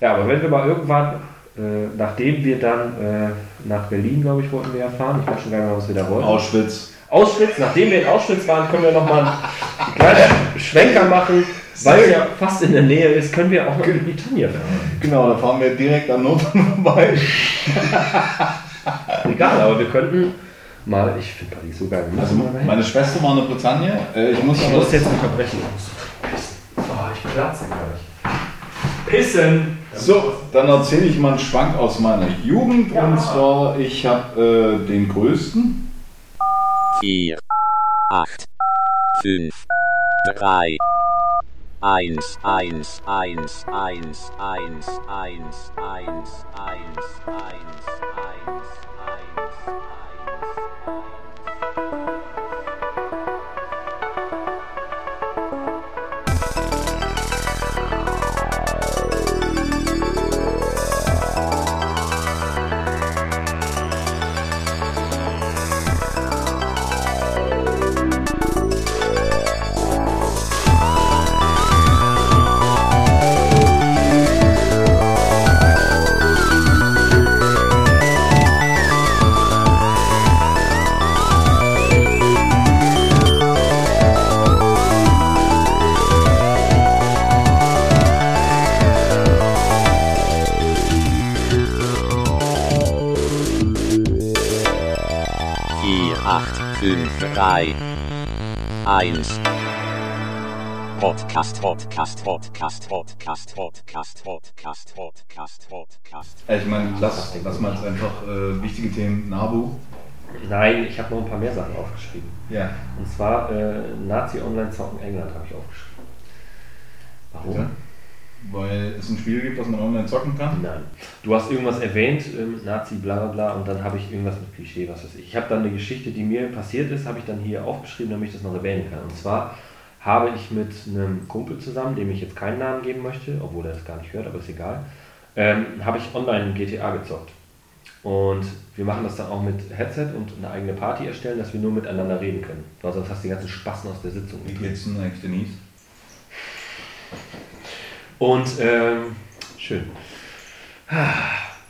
Ja, aber wenn wir mal irgendwann, äh, nachdem wir dann äh, nach Berlin, glaube ich, wollten wir ja fahren, ich weiß schon gar nicht mehr, was wir da wollten. Auschwitz. Auschwitz, nachdem wir in Auschwitz waren, können wir nochmal einen kleinen Schwenker machen, weil es ja fast in der Nähe ist, können wir auch in Britannia fahren. Genau, da fahren wir direkt an Notfall vorbei. Egal, aber wir könnten mal, ich finde Paris so geil. Also meine Schwester war in der Bretagne. Äh, ich muss Ich muss jetzt unterbrechen. Oh, ich platze gleich. Pissen! So, dann erzähle ich mal einen Schwank aus meiner Jugend. Und zwar, ich habe äh, den größten. 4, 8, 5, 3, 1, 1, 1, 1, 1, 1, 1, 1, 1, 1. 3, 1. Podcast, Podcast, Podcast, Podcast, Podcast, Podcast, Podcast, Podcast. Ich meine, lass, lass mal jetzt einfach äh, wichtige Themen. Nabu. Nein, ich habe noch ein paar mehr Sachen aufgeschrieben. Ja. Und zwar äh, Nazi-Online-Zocken England habe ich aufgeschrieben. Warum? Bitte? Weil es ein Spiel gibt, das man online zocken kann. Nein. Du hast irgendwas erwähnt, ähm, Nazi, bla bla bla, und dann habe ich irgendwas mit Klischee, was weiß ich. Ich habe dann eine Geschichte, die mir passiert ist, habe ich dann hier aufgeschrieben, damit ich das noch erwähnen kann. Und zwar habe ich mit einem Kumpel zusammen, dem ich jetzt keinen Namen geben möchte, obwohl er das gar nicht hört, aber ist egal, ähm, habe ich online GTA gezockt. Und wir machen das dann auch mit Headset und eine eigene Party erstellen, dass wir nur miteinander reden können. Weil sonst hast du die ganzen Spasten aus der Sitzung. Wie geht's denn eigentlich, Denise? Und ähm, schön.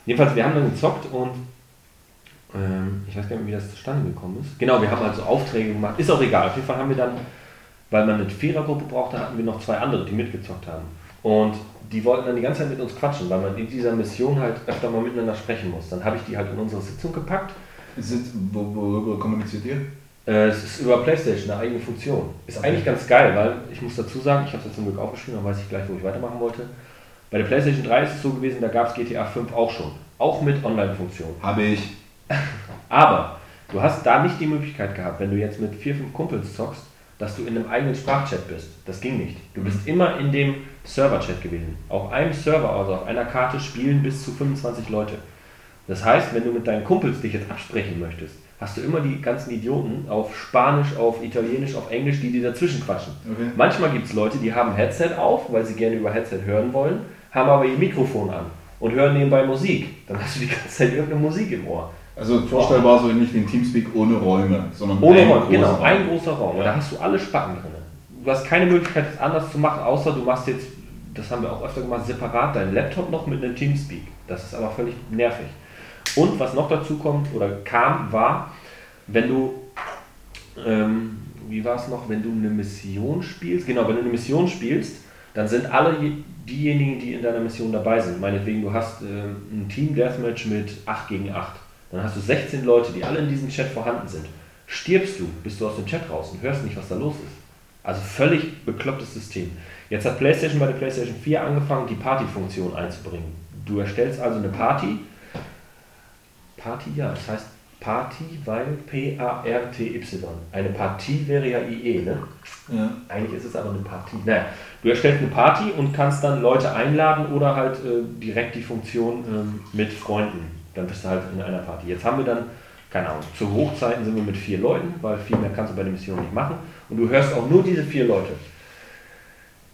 Jedenfalls, wir haben dann gezockt und ähm, ich weiß gar nicht wie das zustande gekommen ist. Genau, wir haben also Aufträge gemacht. Ist auch egal. Auf jeden Fall haben wir dann, weil man eine Vierergruppe brauchte, hatten wir noch zwei andere, die mitgezockt haben. Und die wollten dann die ganze Zeit mit uns quatschen, weil man in dieser Mission halt öfter mal miteinander sprechen muss. Dann habe ich die halt in unsere Sitzung gepackt. Sind, wo- worüber kommuniziert ihr? Äh, Es ist über PlayStation eine eigene Funktion. Ist eigentlich ganz geil, weil ich muss dazu sagen, ich habe es jetzt zum Glück aufgeschrieben, dann weiß ich gleich, wo ich weitermachen wollte. Bei der PlayStation 3 ist es so gewesen, da gab es GTA 5 auch schon. Auch mit Online-Funktion. Habe ich. Aber du hast da nicht die Möglichkeit gehabt, wenn du jetzt mit vier, fünf Kumpels zockst, dass du in einem eigenen Sprachchat bist. Das ging nicht. Du bist immer in dem Server-Chat gewesen. Auf einem Server, also auf einer Karte, spielen bis zu 25 Leute. Das heißt, wenn du mit deinen Kumpels dich jetzt absprechen möchtest, hast du immer die ganzen Idioten auf Spanisch, auf Italienisch, auf Englisch, die dir dazwischen quatschen. Okay. Manchmal gibt es Leute, die haben Headset auf, weil sie gerne über Headset hören wollen, haben aber ihr Mikrofon an und hören nebenbei Musik. Dann hast du die ganze Zeit irgendeine Musik im Ohr. Also vorstellbar so ähnlich wie ein Teamspeak ohne Räume, sondern Ohne ein Räume, genau, ein großer Raum. Und da hast du alle Spacken drin. Du hast keine Möglichkeit, es anders zu machen, außer du machst jetzt, das haben wir auch öfter gemacht, separat deinen Laptop noch mit einem Teamspeak. Das ist aber völlig nervig. Und was noch dazu kommt oder kam, war, wenn du, ähm, wie war es noch, wenn du eine Mission spielst, genau, wenn du eine Mission spielst, dann sind alle je- diejenigen, die in deiner Mission dabei sind. Meinetwegen, du hast ähm, ein Team Deathmatch mit 8 gegen 8. Dann hast du 16 Leute, die alle in diesem Chat vorhanden sind. Stirbst du, bist du aus dem Chat raus und hörst nicht, was da los ist. Also völlig beklopptes System. Jetzt hat PlayStation bei der PlayStation 4 angefangen, die Party-Funktion einzubringen. Du erstellst also eine Party. Party, ja, das heißt Party, weil P-A-R-T-Y. Eine Partie wäre ja IE, ne? Ja. Eigentlich ist es aber eine Partie. Naja, du erstellst eine Party und kannst dann Leute einladen oder halt äh, direkt die Funktion ähm, mit Freunden. Dann bist du halt in einer Party. Jetzt haben wir dann, keine Ahnung, zu Hochzeiten sind wir mit vier Leuten, weil viel mehr kannst du bei der Mission nicht machen. Und du hörst auch nur diese vier Leute.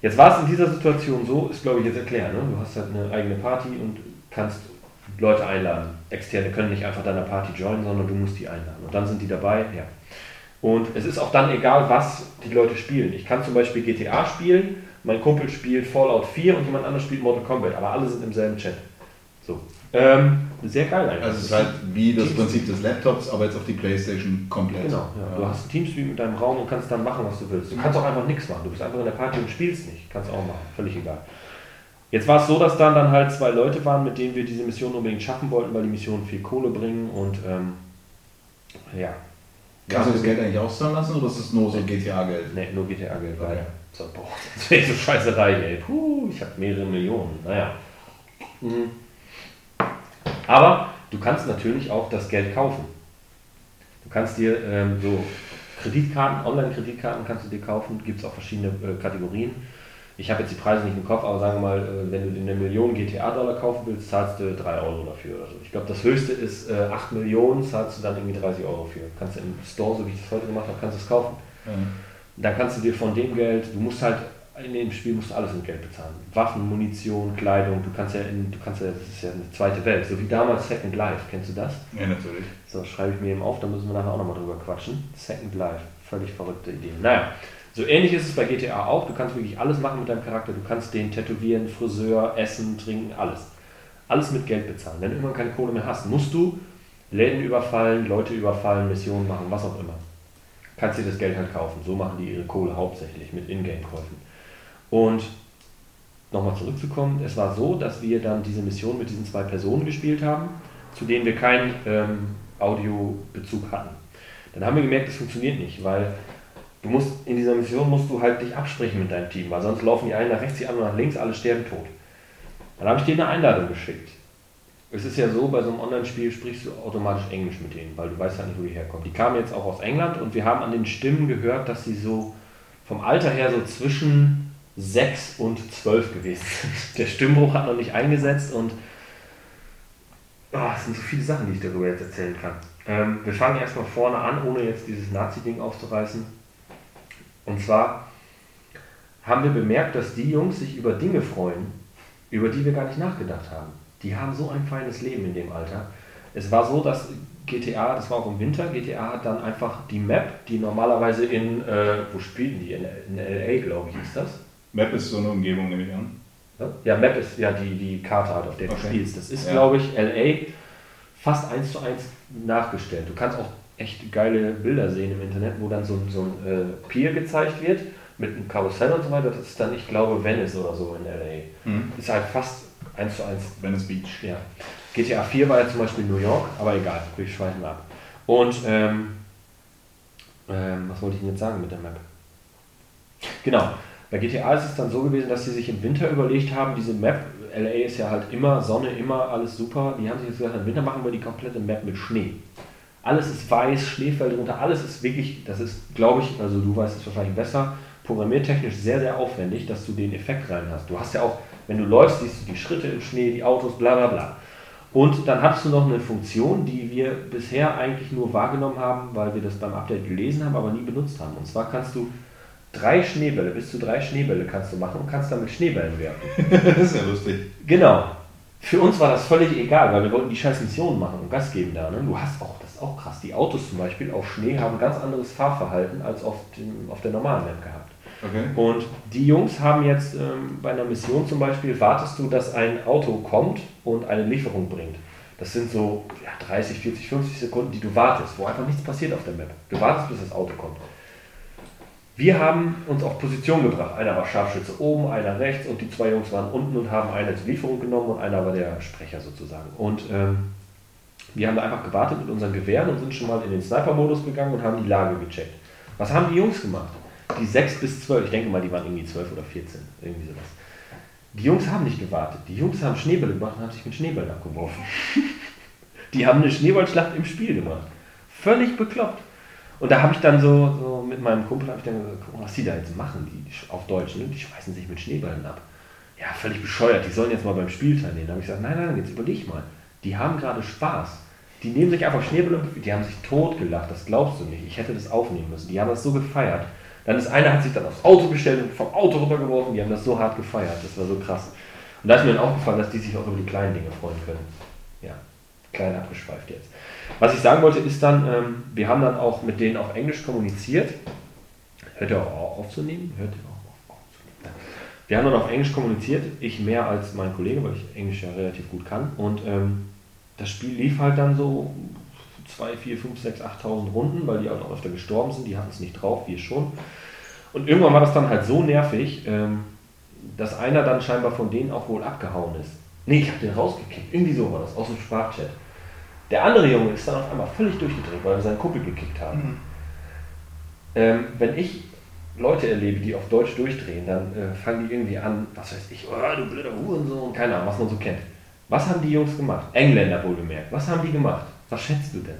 Jetzt war es in dieser Situation so, ist glaube ich jetzt erklärt, ne? du hast halt eine eigene Party und kannst Leute einladen. Externe können nicht einfach deiner Party joinen, sondern du musst die einladen. Und dann sind die dabei, ja. Und es ist auch dann egal, was die Leute spielen. Ich kann zum Beispiel GTA spielen, mein Kumpel spielt Fallout 4 und jemand anderes spielt Mortal Kombat, aber alle sind im selben Chat. So. Ähm, sehr geil eigentlich. Also es ist halt wie das Prinzip des Laptops, aber jetzt auf die Playstation komplett. Genau, ja. du hast ein Teamspeak mit deinem Raum und kannst dann machen, was du willst. Du kannst auch einfach nichts machen. Du bist einfach in der Party und spielst nicht. Kannst auch machen, völlig egal. Jetzt war es so, dass dann, dann halt zwei Leute waren, mit denen wir diese Mission unbedingt schaffen wollten, weil die Missionen viel Kohle bringen und ähm, ja. Kannst du das Geld eigentlich auszahlen lassen oder ist es nur so GTA-Geld? Ne, nur GTA-Geld, Okay. weil so, boah, das wäre so Scheißerei, ey. Puh, ich habe mehrere Millionen. Naja. Mhm. Aber du kannst natürlich auch das Geld kaufen. Du kannst dir ähm, so Kreditkarten, Online-Kreditkarten kannst du dir kaufen, gibt es auch verschiedene äh, Kategorien. Ich habe jetzt die Preise nicht im Kopf, aber sagen wir mal, äh, wenn du eine Million GTA-Dollar kaufen willst, zahlst du 3 Euro dafür oder so. Ich glaube, das höchste ist äh, 8 Millionen, zahlst du dann irgendwie 30 Euro für. Kannst du im Store, so wie ich das heute gemacht habe, kannst du es kaufen. Dann kannst du dir von dem Geld, du musst halt in dem Spiel musst du alles mit Geld bezahlen. Waffen, Munition, Kleidung, du kannst ja in, du kannst ja, das ist ja eine zweite Welt, so wie damals Second Life, kennst du das? Ja, natürlich. So, schreibe ich mir eben auf, da müssen wir nachher auch nochmal drüber quatschen. Second Life, völlig verrückte Idee. Naja, so ähnlich ist es bei GTA auch, du kannst wirklich alles machen mit deinem Charakter, du kannst den tätowieren, Friseur, essen, trinken, alles. Alles mit Geld bezahlen. Wenn du irgendwann keine Kohle mehr hast, musst du Läden überfallen, Leute überfallen, Missionen machen, was auch immer kannst dir das Geld halt kaufen. So machen die ihre Kohle hauptsächlich mit Ingame-Käufen. Und nochmal zurückzukommen, es war so, dass wir dann diese Mission mit diesen zwei Personen gespielt haben, zu denen wir keinen ähm, Audiobezug hatten. Dann haben wir gemerkt, das funktioniert nicht, weil du musst in dieser Mission musst du halt dich absprechen mit deinem Team, weil sonst laufen die einen nach rechts, die anderen nach links, alle sterben tot. Dann habe ich denen eine Einladung geschickt. Es ist ja so, bei so einem Online-Spiel sprichst du automatisch Englisch mit denen, weil du weißt halt nicht, wo die herkommen. Die kamen jetzt auch aus England und wir haben an den Stimmen gehört, dass sie so vom Alter her so zwischen 6 und 12 gewesen sind. Der Stimmbruch hat noch nicht eingesetzt und oh, es sind so viele Sachen, die ich darüber jetzt erzählen kann. Ähm, wir fangen erstmal vorne an, ohne jetzt dieses Nazi-Ding aufzureißen. Und zwar haben wir bemerkt, dass die Jungs sich über Dinge freuen, über die wir gar nicht nachgedacht haben. Die haben so ein feines Leben in dem Alter. Es war so, dass GTA, das war auch im Winter, GTA hat dann einfach die Map, die normalerweise in, äh, wo spielten die? In, in LA, glaube ich, ist das. Map ist so eine Umgebung, nehme ich an. Ja, Ja, Map ist ja die, die Karte halt, auf der du Okay. spielst. Das ist, Ja. glaube ich, LA fast eins zu eins nachgestellt. Du kannst auch echt geile Bilder sehen im Internet, wo dann so, ein- so ein äh, Pier gezeigt wird mit einem Karussell und so weiter. Das ist dann, ich glaube, Venice oder so in LA. Mhm. Ist halt fast eins zu eins Venice Beach. ja. GTA 4 war ja zum Beispiel New York, aber egal, wir schweifen ab. Und ähm, ähm, was wollte ich denn jetzt sagen mit der Map? Genau, bei GTA ist es dann so gewesen, dass sie sich im Winter überlegt haben, diese Map, LA ist ja halt immer Sonne, immer alles super, die haben sich jetzt gesagt, im Winter machen wir die komplette Map mit Schnee. Alles ist weiß, Schneefeld drunter, alles ist wirklich, das ist, glaube ich, also du weißt es wahrscheinlich besser, programmiertechnisch sehr, sehr aufwendig, dass du den Effekt rein hast. Du hast ja auch, wenn du läufst, siehst du die Schritte im Schnee, die Autos, bla bla bla. Und dann hattest du noch eine Funktion, die wir bisher eigentlich nur wahrgenommen haben, weil wir das beim Update gelesen haben, aber nie benutzt haben. Und zwar kannst du drei Schneebälle, bis zu drei Schneebälle kannst du machen und kannst damit Schneebällen werfen. das ist ja lustig. Genau. Für uns war das völlig egal, weil wir wollten die scheiß Missionen machen und Gas geben da. Ne? Du hast auch, das ist auch krass, die Autos zum Beispiel auf Schnee haben ganz anderes Fahrverhalten als auf, dem, auf der normalen Map gehabt. Okay. Und die Jungs haben jetzt ähm, bei einer Mission zum Beispiel, wartest du, dass ein Auto kommt und eine Lieferung bringt. Das sind so ja, 30, 40, 50 Sekunden, die du wartest, wo einfach nichts passiert auf der Map. Du wartest, bis das Auto kommt. Wir haben uns auf Position gebracht. Einer war Scharfschütze oben, einer rechts und die zwei Jungs waren unten und haben eine zur Lieferung genommen und einer war der Sprecher sozusagen. Und ähm, wir haben da einfach gewartet mit unseren Gewehren und sind schon mal in den Sniper-Modus gegangen und haben die Lage gecheckt. Was haben die Jungs gemacht? Die 6 bis 12, ich denke mal, die waren irgendwie 12 oder 14, irgendwie sowas. Die Jungs haben nicht gewartet. Die Jungs haben Schneebälle gemacht und haben sich mit Schneebällen abgeworfen. Die haben eine Schneeballschlacht im Spiel gemacht. Völlig bekloppt. Und da habe ich dann so, so mit meinem Kumpel habe ich dann gesagt, guck was die da jetzt machen, die, die auf Deutsch, ne? die schmeißen sich mit Schneeballen ab. Ja, völlig bescheuert, die sollen jetzt mal beim Spiel teilnehmen. Da habe ich gesagt, nein, nein, jetzt überleg mal. Die haben gerade Spaß. Die nehmen sich einfach Schneebälle die haben sich totgelacht, das glaubst du nicht. Ich hätte das aufnehmen müssen. Die haben das so gefeiert. Dann ist einer, hat sich dann aufs Auto gestellt und vom Auto runtergeworfen, die haben das so hart gefeiert. Das war so krass. Und da ist mir dann aufgefallen, dass die sich auch über die kleinen Dinge freuen können. Ja. Klein abgeschweift jetzt. Was ich sagen wollte, ist dann, ähm, wir haben dann auch mit denen auf Englisch kommuniziert. Hört ihr auch auf aufzunehmen? Hört ihr auch auf aufzunehmen? Wir haben dann auf Englisch kommuniziert, ich mehr als mein Kollege, weil ich Englisch ja relativ gut kann. Und ähm, das Spiel lief halt dann so 2, 4, 5, 6, 8.000 Runden, weil die halt auch öfter gestorben sind, die hatten es nicht drauf, wir schon. Und irgendwann war das dann halt so nervig, ähm, dass einer dann scheinbar von denen auch wohl abgehauen ist. Nee, ich habe den rausgekickt, irgendwie so war das, aus dem Sprachchat. Der andere Junge ist dann auf einmal völlig durchgedreht, weil wir seinen Kumpel gekickt haben. Mhm. Ähm, wenn ich Leute erlebe, die auf Deutsch durchdrehen, dann äh, fangen die irgendwie an, was weiß ich, oh, du blöder Hurensohn, keine Ahnung, was man so kennt. Was haben die Jungs gemacht? Engländer wohlgemerkt. Was haben die gemacht? Was schätzt du denn?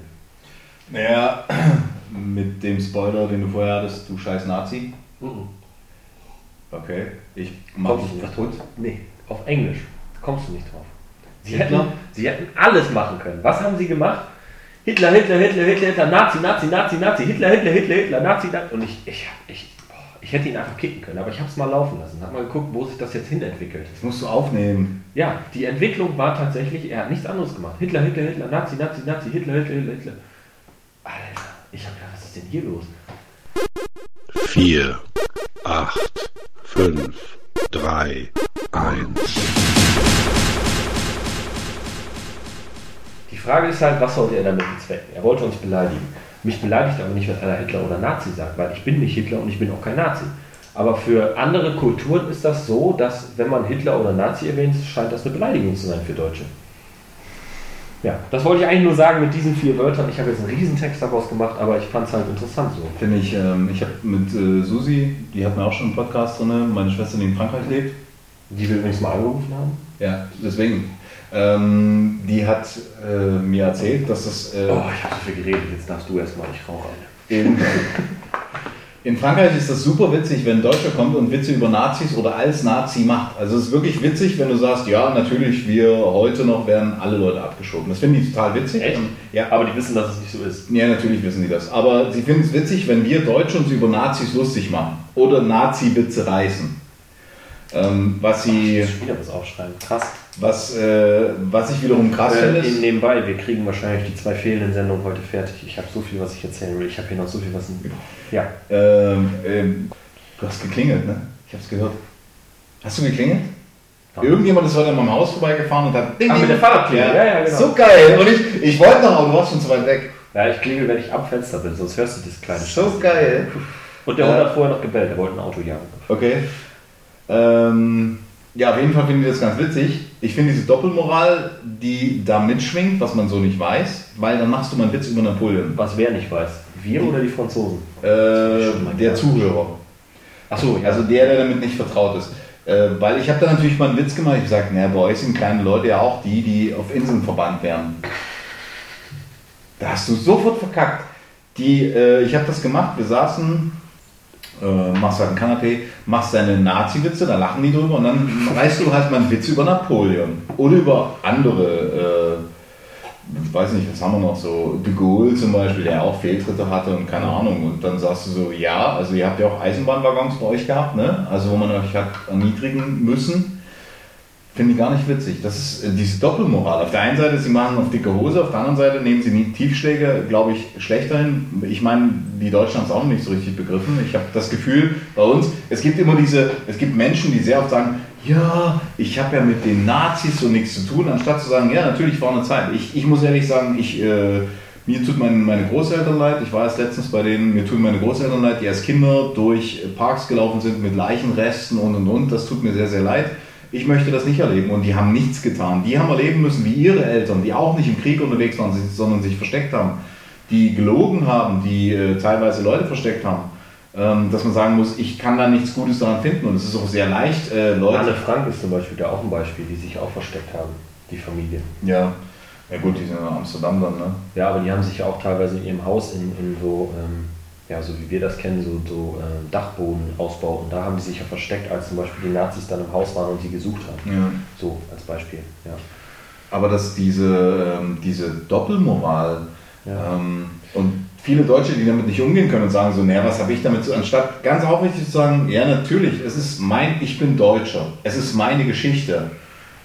Naja, mit dem Spoiler, den du vorher hattest, du scheiß Nazi. Mhm. Okay, ich mach Kommst du dich nicht kaputt. drauf? Nee, auf Englisch kommst du nicht drauf. Sie hätten, sie hätten alles machen können. Was haben sie gemacht? Hitler, Hitler, Hitler, Hitler, Hitler, Nazi, Nazi, Nazi, Nazi, Hitler, Hitler, Hitler, Hitler, Nazi, Nazi. Und ich, ich, ich, boah, ich hätte ihn einfach kicken können, aber ich habe es mal laufen lassen. Hab mal geguckt, wo sich das jetzt hin entwickelt. Das musst du aufnehmen. Ja, die Entwicklung war tatsächlich, er hat nichts anderes gemacht. Hitler, Hitler, Hitler, Nazi, Nazi, Nazi, Hitler, Hitler, Hitler, Hitler. Alter, ich hab gedacht, was ist denn hier los? 4, 8, 5, 3, 1. Frage ist halt, was sollte er damit bezwecken? Er wollte uns beleidigen. Mich beleidigt aber nicht, wenn einer Hitler oder Nazi sagt, weil ich bin nicht Hitler und ich bin auch kein Nazi. Aber für andere Kulturen ist das so, dass wenn man Hitler oder Nazi erwähnt, scheint das eine Beleidigung zu sein für Deutsche. Ja, das wollte ich eigentlich nur sagen mit diesen vier Wörtern. Ich habe jetzt einen Riesentext daraus gemacht, aber ich fand es halt interessant so. Finde ich, ähm, ich habe mit äh, Susi, die hat mir auch schon einen Podcast drin, meine Schwester, die in Frankreich lebt. Die wir übrigens mal angerufen haben. Ja, deswegen. Ähm, die hat äh, mir erzählt, dass das äh, Oh, ich habe so viel geredet, jetzt darfst du erstmal, ich rauche eine. in, in Frankreich ist das super witzig, wenn ein Deutscher kommt und Witze über Nazis oder als Nazi macht. Also es ist wirklich witzig, wenn du sagst, ja, natürlich, wir heute noch werden alle Leute abgeschoben. Das finde ich total witzig. Echt? Ja, Aber die wissen, dass es nicht so ist. Ja, natürlich wissen die das. Aber sie finden es witzig, wenn wir Deutsche uns über Nazis lustig machen oder Nazi-Witze reißen. Ähm, was, Ich sie, muss schon wieder was aufschreiben. Krass. Was, äh, was ich wiederum krass finde, Äh, ist, eben nebenbei, wir kriegen wahrscheinlich die zwei fehlenden Sendungen heute fertig. Ich habe so viel, was ich erzählen will. Ich habe hier noch so viel, was. Ja. ähm, ähm, du hast geklingelt, ne? Ich hab's gehört. Hast du geklingelt? Irgendjemand ist heute an meinem Haus vorbeigefahren und hat. Ding, Ah, mit der Fahrradklingel. Ja, ja, genau. So geil. Und ich, ich wollte noch, aber du warst schon zu weit weg. Ja, ich klingel, wenn ich am Fenster bin, sonst hörst du das kleine So geil. Und der Äh, Hund hat vorher noch gebellt, der wollte ein Auto jagen. Okay. Ähm, ja, auf jeden Fall finde ich das ganz witzig. Ich finde diese Doppelmoral, die da mitschwingt, was man so nicht weiß, weil dann machst du mal einen Witz über Napoleon. Was wer nicht weiß. Wir oder die Franzosen? Äh, der. Zuhörer. Achso. Also der, der damit nicht vertraut ist. Äh, weil ich habe da natürlich mal einen Witz gemacht. Ich sage, naja, bei euch sind kleine Leute ja auch die, die auf Inseln verbannt werden. Da hast du sofort verkackt. Die, äh, ich habe das gemacht. Wir saßen, äh, machst halt einen Kanapé, machst deine Nazi-Witze, da lachen die drüber und dann reißt du halt mal einen Witz über Napoleon oder über andere. Äh, ich weiß nicht, was haben wir noch so, de Gaulle zum Beispiel, der auch Fehltritte hatte und keine Ahnung. Und dann sagst du so, ja, also ihr habt ja auch Eisenbahnwaggons bei euch gehabt, ne? Also wo man euch hat erniedrigen müssen. Finde ich gar nicht witzig. Das ist äh, diese Doppelmoral. Auf der einen Seite, sie machen auf dicke Hose, auf der anderen Seite nehmen sie die Tiefschläge, glaube ich, schlechter hin. Ich meine, die Deutschen haben es auch nicht so richtig begriffen. Ich habe das Gefühl, bei uns, es gibt immer diese, es gibt Menschen, die sehr oft sagen, ja, ich habe ja mit den Nazis so nichts zu tun, anstatt zu sagen, ja, natürlich war eine Zeit. Ich, ich muss ehrlich sagen, ich, äh, mir tut mein, meine Großeltern leid. Ich war erst letztens bei denen, mir tun meine Großeltern leid, die als Kinder durch Parks gelaufen sind mit Leichenresten und und und. Das tut mir sehr, sehr leid. Ich möchte das nicht erleben und die haben nichts getan. Die haben erleben müssen, wie ihre Eltern, die auch nicht im Krieg unterwegs waren, sondern sich versteckt haben, die gelogen haben, die äh, teilweise Leute versteckt haben, ähm, dass man sagen muss, ich kann da nichts Gutes daran finden und es ist auch sehr leicht, äh, Leute. Anne Frank ist zum Beispiel da auch ein Beispiel, die sich auch versteckt haben, die Familie. Ja. ja, gut, die sind in Amsterdam dann, ne? Ja, aber die haben sich ja auch teilweise in ihrem Haus in, in so, ähm, ja, so wie wir das kennen, so, so ähm, Dachbodenausbau. Und da haben die sich ja versteckt, als zum Beispiel die Nazis dann im Haus waren und sie gesucht haben. Ja. So als Beispiel, ja. Aber dass diese, ähm, diese Doppelmoral Ja. ähm, und viele Deutsche, die damit nicht umgehen können und sagen so, naja, was habe ich damit zu, anstatt ganz aufrichtig zu sagen, ja natürlich, es ist mein, ich bin Deutscher, es ist meine Geschichte.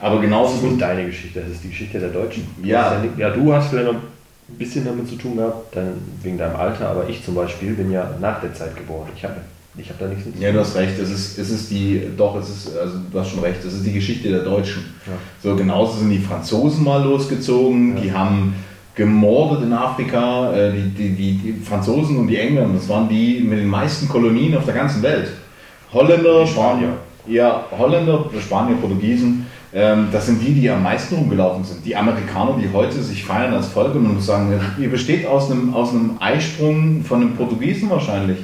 Aber genauso Das ist nicht gut. deine Geschichte, das ist die Geschichte der Deutschen. Du Ja. ja, ja, du hast vielleicht noch ein bisschen damit zu tun gehabt, dann wegen deinem Alter, aber ich zum Beispiel bin ja nach der Zeit geboren. Ich habe ich hab da nichts mit zu Ja, du hast recht, es ist, es ist die, doch, es ist, also du hast schon recht, es ist die Geschichte der Deutschen. Ja. So, genauso sind die Franzosen mal losgezogen, Ja. die haben gemordet in Afrika, äh, die, die, die, die Franzosen und die Engländer, das waren die mit den meisten Kolonien auf der ganzen Welt. Holländer, Spanier. ja, Holländer, Spanier, Portugiesen, das sind die, die am meisten rumgelaufen sind. Die Amerikaner, die heute sich feiern als Volk und sagen, ihr besteht aus einem, aus einem Eisprung von einem Portugiesen wahrscheinlich.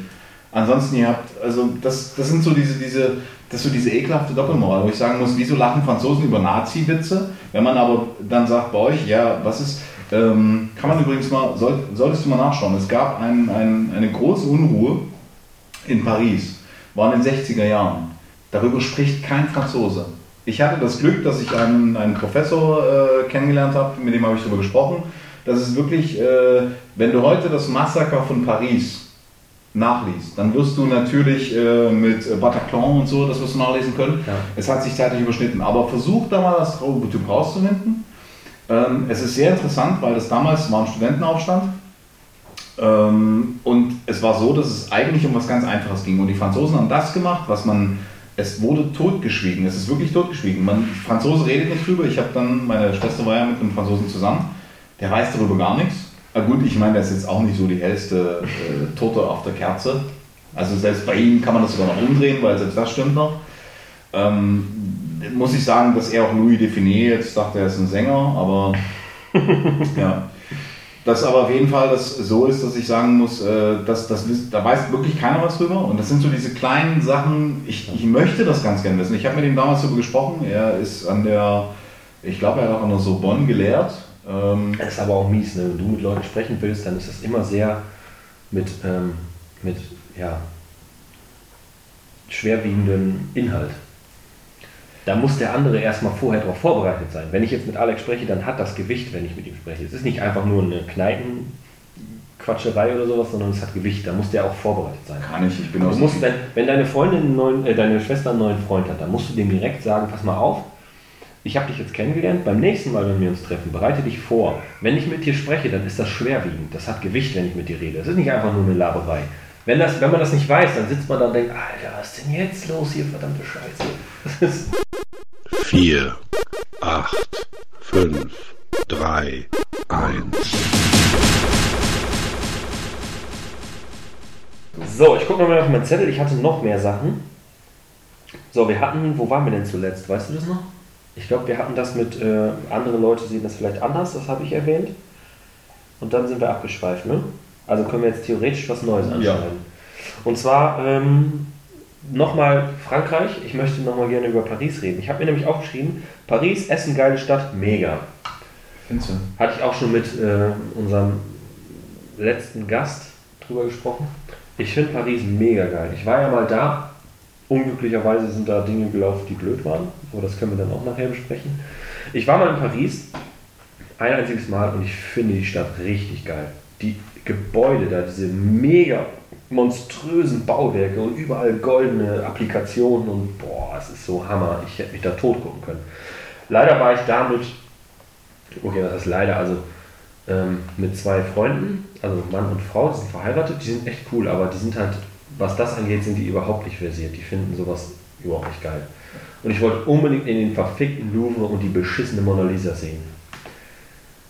Ansonsten, ihr habt, also das, das sind so diese, diese, das so diese ekelhafte Doppelmoral, wo ich sagen muss, wieso lachen Franzosen über Nazi-Witze? Wenn man aber dann sagt bei euch, ja, was ist, ähm, kann man übrigens mal, soll, solltest du mal nachschauen, es gab ein, ein, eine große Unruhe in Paris, war in den 60er Jahren. Darüber spricht kein Franzose. Ich hatte das Glück, dass ich einen, einen Professor äh, kennengelernt habe, mit dem habe ich darüber gesprochen. Das ist wirklich, äh, wenn du heute das Massaker von Paris nachliest, dann wirst du natürlich äh, mit Bataclan und so, das wirst du nachlesen können. Ja. Es hat sich zeitlich überschnitten. Aber versuch da mal das Trauertyp rauszufinden. Ähm, es ist sehr interessant, weil das damals war ein Studentenaufstand. Ähm, und es war so, dass es eigentlich um was ganz Einfaches ging. Und die Franzosen haben das gemacht, was man. Es wurde totgeschwiegen. Es ist wirklich totgeschwiegen. Man, Franzose redet nicht drüber. Ich habe dann, meine Schwester war ja mit einem Franzosen zusammen. Der weiß darüber gar nichts. Ah, gut, ich meine, das ist jetzt auch nicht so die hellste äh, Torte auf der Kerze. Also selbst bei ihm kann man das sogar noch umdrehen, weil selbst das stimmt noch. Ähm, muss ich sagen, dass er auch Louis Define jetzt dachte, er ist ein Sänger, aber ja. Dass aber auf jeden Fall das so ist, dass ich sagen muss, äh, dass, das, da weiß wirklich keiner was drüber. Und das sind so diese kleinen Sachen, ich, ich möchte das ganz gerne wissen. Ich habe mit ihm damals darüber gesprochen. Er ist an der, ich glaube, er hat auch an der Sorbonne gelehrt. Ähm, Das ist aber auch mies, ne? wenn du mit Leuten sprechen willst, dann ist das immer sehr mit, ähm, mit ja, schwerwiegendem Inhalt. Da muss der andere erstmal vorher darauf vorbereitet sein. Wenn ich jetzt mit Alex spreche, dann hat das Gewicht, wenn ich mit ihm spreche. Es ist nicht einfach nur eine Kneipenquatscherei oder sowas, sondern es hat Gewicht. Da muss der auch vorbereitet sein. kann ich, ich bin Du aus musst, wenn, wenn deine Freundin einen neuen, äh, deine Schwester einen neuen Freund hat, dann musst du dem direkt sagen, pass mal auf, ich habe dich jetzt kennengelernt, beim nächsten Mal, wenn wir uns treffen, bereite dich vor. Wenn ich mit dir spreche, dann ist das schwerwiegend, das hat Gewicht, wenn ich mit dir rede. Es ist nicht einfach nur eine Laberei. Wenn, das, wenn man das nicht weiß, dann sitzt man da und denkt, Alter, was ist denn jetzt los hier, verdammte Scheiße. 4, 8, 5, 3, 1. So, ich gucke nochmal auf meinen Zettel. Ich hatte noch mehr Sachen. So, wir hatten, wo waren wir denn zuletzt? Weißt du das noch? Ich glaube, wir hatten das mit, äh, andere Leute sehen das vielleicht anders, das habe ich erwähnt. Und dann sind wir abgeschweift, ne? Also können wir jetzt theoretisch was Neues anschneiden. Und zwar ähm, nochmal Frankreich. Ich möchte nochmal gerne über Paris reden. Ich habe mir nämlich aufgeschrieben, Paris, Essen, geile Stadt, mega. Findest du? Hatte ich auch schon mit äh, unserem letzten Gast drüber gesprochen. Ich finde Paris mega geil. Ich war ja mal da. Unglücklicherweise sind da Dinge gelaufen, die blöd waren. Aber das können wir dann auch nachher besprechen. Ich war mal in Paris. Ein einziges Mal und ich finde die Stadt richtig geil. Die Gebäude da, diese mega monströsen Bauwerke und überall goldene Applikationen und boah, es ist so Hammer. Ich hätte mich da tot gucken können. Leider war ich damit okay, das ist leider, also ähm, mit zwei Freunden, also Mann und Frau, die sind verheiratet, die sind echt cool, aber die sind halt, was das angeht, sind die überhaupt nicht versiert. Die finden sowas überhaupt nicht geil. Und ich wollte unbedingt in den verfickten Louvre und die beschissene Mona Lisa sehen.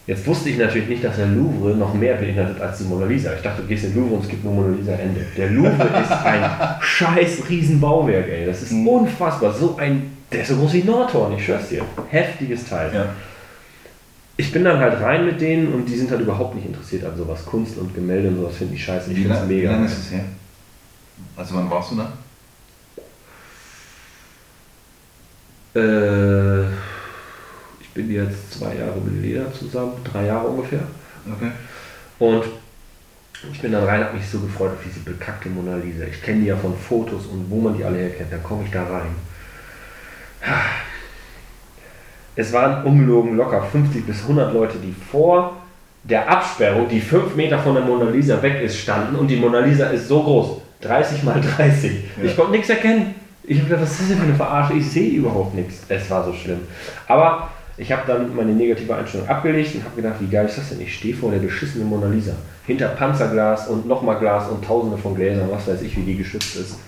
Jetzt wusste ich natürlich nicht, dass der Louvre noch mehr beinhaltet als die Mona Lisa. Ich dachte, du gehst in den Louvre und es gibt nur Mona Lisa Ende. Der Louvre ist ein scheiß Riesenbauwerk, ey. Das ist unfassbar. So ein, der ist so groß wie Nordhorn, ich schwör's dir. Heftiges Teil Ja. ich bin dann halt rein mit denen und die sind halt überhaupt nicht interessiert an sowas. Kunst und Gemälde und sowas finde ich scheiße. Ich finde es lange, wie mega. lange ist es her? Also wann warst du da? Äh, bin jetzt zwei Jahre mit Leda zusammen, drei Jahre ungefähr. Okay. Und ich bin dann rein, habe mich so gefreut auf diese bekackte Mona Lisa. Ich kenne die ja von Fotos und wo man die alle herkennt. Dann komme ich da rein. Es waren ungelogen locker 50 bis 100 Leute, die vor der Absperrung, die 5 Meter von der Mona Lisa weg ist, standen. Und die Mona Lisa ist so groß. 30 mal 30. Ja. Ich konnte nichts erkennen. Ich habe gedacht, was ist das denn für eine Verarsche? Ich sehe überhaupt nichts. Es war so schlimm. Aber ich habe dann meine negative Einstellung abgelegt und habe gedacht, wie geil ist das denn? Ich stehe vor der beschissenen Mona Lisa. Hinter Panzerglas und nochmal Glas und tausende von Gläsern, was weiß ich, wie die geschützt ist.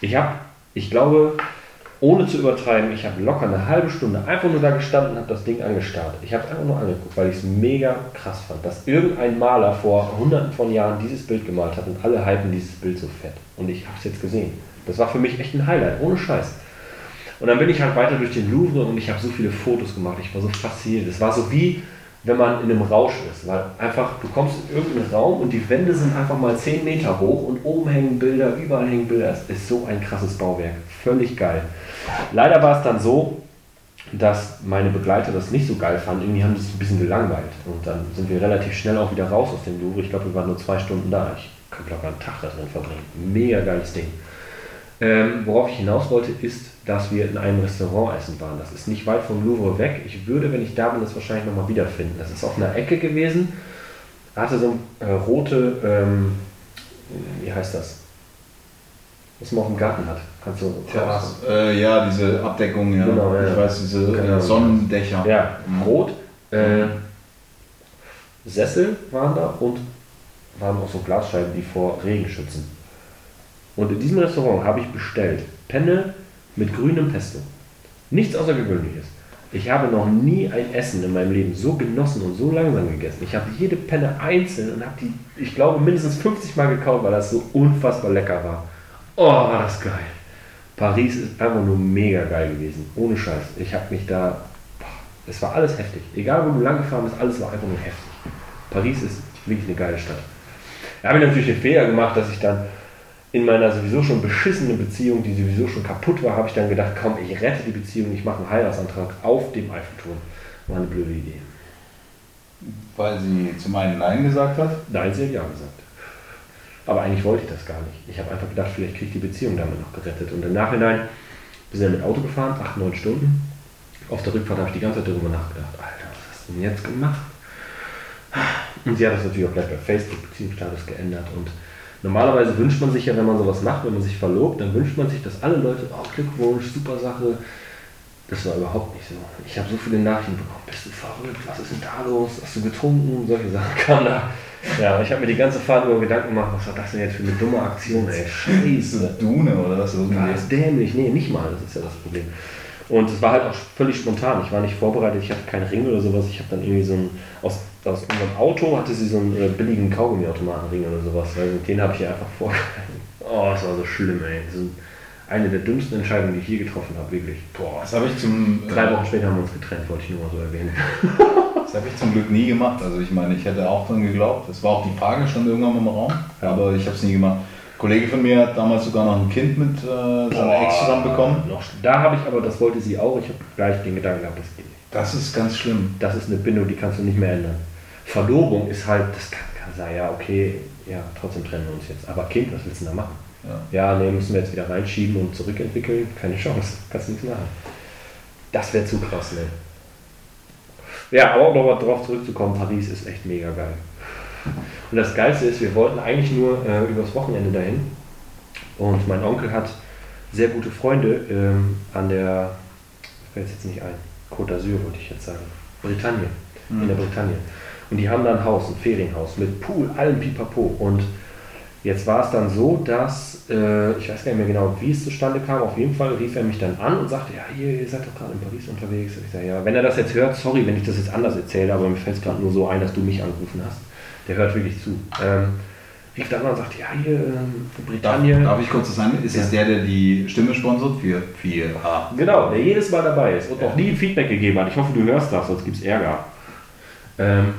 Ich habe, ich glaube, ohne zu übertreiben, ich habe locker eine halbe Stunde einfach nur da gestanden und habe das Ding angestarrt. Ich habe es einfach nur angeguckt, weil ich es mega krass fand, dass irgendein Maler vor hunderten von Jahren dieses Bild gemalt hat und alle hypen dieses Bild so fett. Und ich habe es jetzt gesehen. Das war für mich echt ein Highlight, ohne Scheiß. Und dann bin ich halt weiter durch den Louvre und ich habe so viele Fotos gemacht. Ich war so fasziniert. Es war so wie, wenn man in einem Rausch ist. Weil einfach, du kommst in irgendeinen Raum und die Wände sind einfach mal 10 Meter hoch und oben hängen Bilder, überall hängen Bilder. Es ist so ein krasses Bauwerk. Völlig geil. Leider war es dann so, dass meine Begleiter das nicht so geil fanden. Irgendwie haben sie es ein bisschen gelangweilt. Und dann sind wir relativ schnell auch wieder raus aus dem Louvre. Ich glaube, wir waren nur zwei Stunden da. Ich könnte locker einen Tag da drin verbringen. Mega geiles Ding. Ähm, worauf ich hinaus wollte, ist, dass wir in einem Restaurant essen waren. Das ist nicht weit vom Louvre weg. Ich würde, wenn ich da bin, das wahrscheinlich nochmal wiederfinden. Das ist auf einer Ecke gewesen. Hatte so äh, rote, ähm, wie heißt das? Was man auch im Garten hat. Kannst du Terrasse. Äh, ja, diese Abdeckung, ja. Genau, ja. Ich weiß, diese Genau. äh, Sonnendächer. Ja, rot. Äh, Sessel waren da und waren auch so Glasscheiben, die vor Regen schützen. Und in diesem Restaurant habe ich bestellt Penne mit grünem Pesto. Nichts Außergewöhnliches. Ich habe noch nie ein Essen in meinem Leben so genossen und so langsam gegessen. Ich habe jede Penne einzeln und habe die, ich glaube, mindestens 50 Mal gekauft, weil das so unfassbar lecker war. Oh, war das geil. Paris ist einfach nur mega geil gewesen. Ohne Scheiß. Ich habe mich da. Es war alles heftig. Egal, wo du lang gefahren bist, alles war einfach nur heftig. Paris ist wirklich eine geile Stadt. Da habe ich natürlich den Fehler gemacht, dass ich dann in meiner sowieso schon beschissenen Beziehung, die sowieso schon kaputt war, habe ich dann gedacht, komm, ich rette die Beziehung, ich mache einen Heiratsantrag auf dem Eiffelturm. War eine blöde Idee. Weil sie zum einen Nein gesagt hat. Nein, sie hat ja gesagt. Aber eigentlich wollte ich das gar nicht. Ich habe einfach gedacht, vielleicht kriege ich die Beziehung damit noch gerettet. Und im Nachhinein, wir sind ja mit Auto gefahren, 8, 9 Stunden. Auf der Rückfahrt habe ich die ganze Zeit darüber nachgedacht, Alter, was hast du denn jetzt gemacht? Und sie hat das natürlich auch gleich bei Facebook Beziehungsstatus geändert. Und normalerweise wünscht man sich ja, wenn man sowas macht, wenn man sich verlobt, dann wünscht man sich, dass alle Leute, oh Glückwunsch, super Sache. Das war überhaupt nicht so. Ich habe so viele Nachrichten bekommen, bist du verrückt, was ist denn da los, hast du getrunken, solche Sachen kamen da. Ja, ich habe mir die ganze Fahrt über Gedanken gemacht, was war das denn jetzt für eine dumme Aktion, ey, scheiße. Dune oder was irgendwie. War das dämlich? Nee, nicht mal, das ist ja das Problem. Und es war halt auch völlig spontan. Ich war nicht vorbereitet, ich hatte keinen Ring oder sowas. Ich habe dann irgendwie so ein, aus, aus unserem Auto hatte sie so einen äh, billigen Kaugummiautomatenring oder sowas. Weil den habe ich ihr einfach vorgehalten. Oh, das war so schlimm, ey. Das ist eine der dümmsten Entscheidungen, die ich je getroffen habe, wirklich. Boah, Das habe ich zum Drei äh, Wochen später haben wir uns getrennt, wollte ich nur mal so erwähnen. Das habe ich zum Glück nie gemacht. Also ich meine, ich hätte auch dran geglaubt. Das war auch die Frage, stand irgendwann im Raum. Ja. Aber ich habe es nie gemacht. Kollege von mir hat damals sogar noch ein Kind mit äh, seiner Ex zusammen bekommen. Noch, da habe ich aber, das wollte sie auch, ich habe gleich den Gedanken gehabt, das geht nicht. Das ist ganz schlimm. Das ist eine Bindung, die kannst du nicht mehr ändern. Verlobung ist halt, das kann, kann sein, ja, okay, ja, trotzdem trennen wir uns jetzt. Aber Kind, was willst du denn da machen? Ja. Ja, nee, müssen wir jetzt wieder reinschieben und zurückentwickeln. Keine Chance, kannst du nichts machen. Das wäre zu krass, ne? Ja, aber um nochmal drauf zurückzukommen, Paris ist echt mega geil. Und das Geilste ist, wir wollten eigentlich nur äh, übers Wochenende dahin. Und mein Onkel hat sehr gute Freunde ähm, an der, ich fällt jetzt nicht ein, Côte d'Azur wollte ich jetzt sagen, Bretagne, in der Bretagne. Und die haben da ein Haus, ein Ferienhaus mit Pool, allem Pipapo. Und jetzt war es dann so, dass, äh, ich weiß gar nicht mehr genau, wie es zustande kam, auf jeden Fall rief er mich dann an und sagte, ja, hier, ihr seid doch gerade in Paris unterwegs. Ich sage, ja, wenn er das jetzt hört, sorry, wenn ich das jetzt anders erzähle, aber mir fällt es gerade nur so ein, dass du mich angerufen hast. Der hört wirklich zu. Ähm, rief dann an und sagte, ja, hier, ähm, Darf, Britannien. darf ich kurz sagen? Ist es Ja. der, der die Stimme sponsort für 4H? Genau, der jedes Mal dabei ist und auch nie ein Feedback gegeben hat. Ich hoffe, du hörst das, sonst gibt es Ärger. Ähm,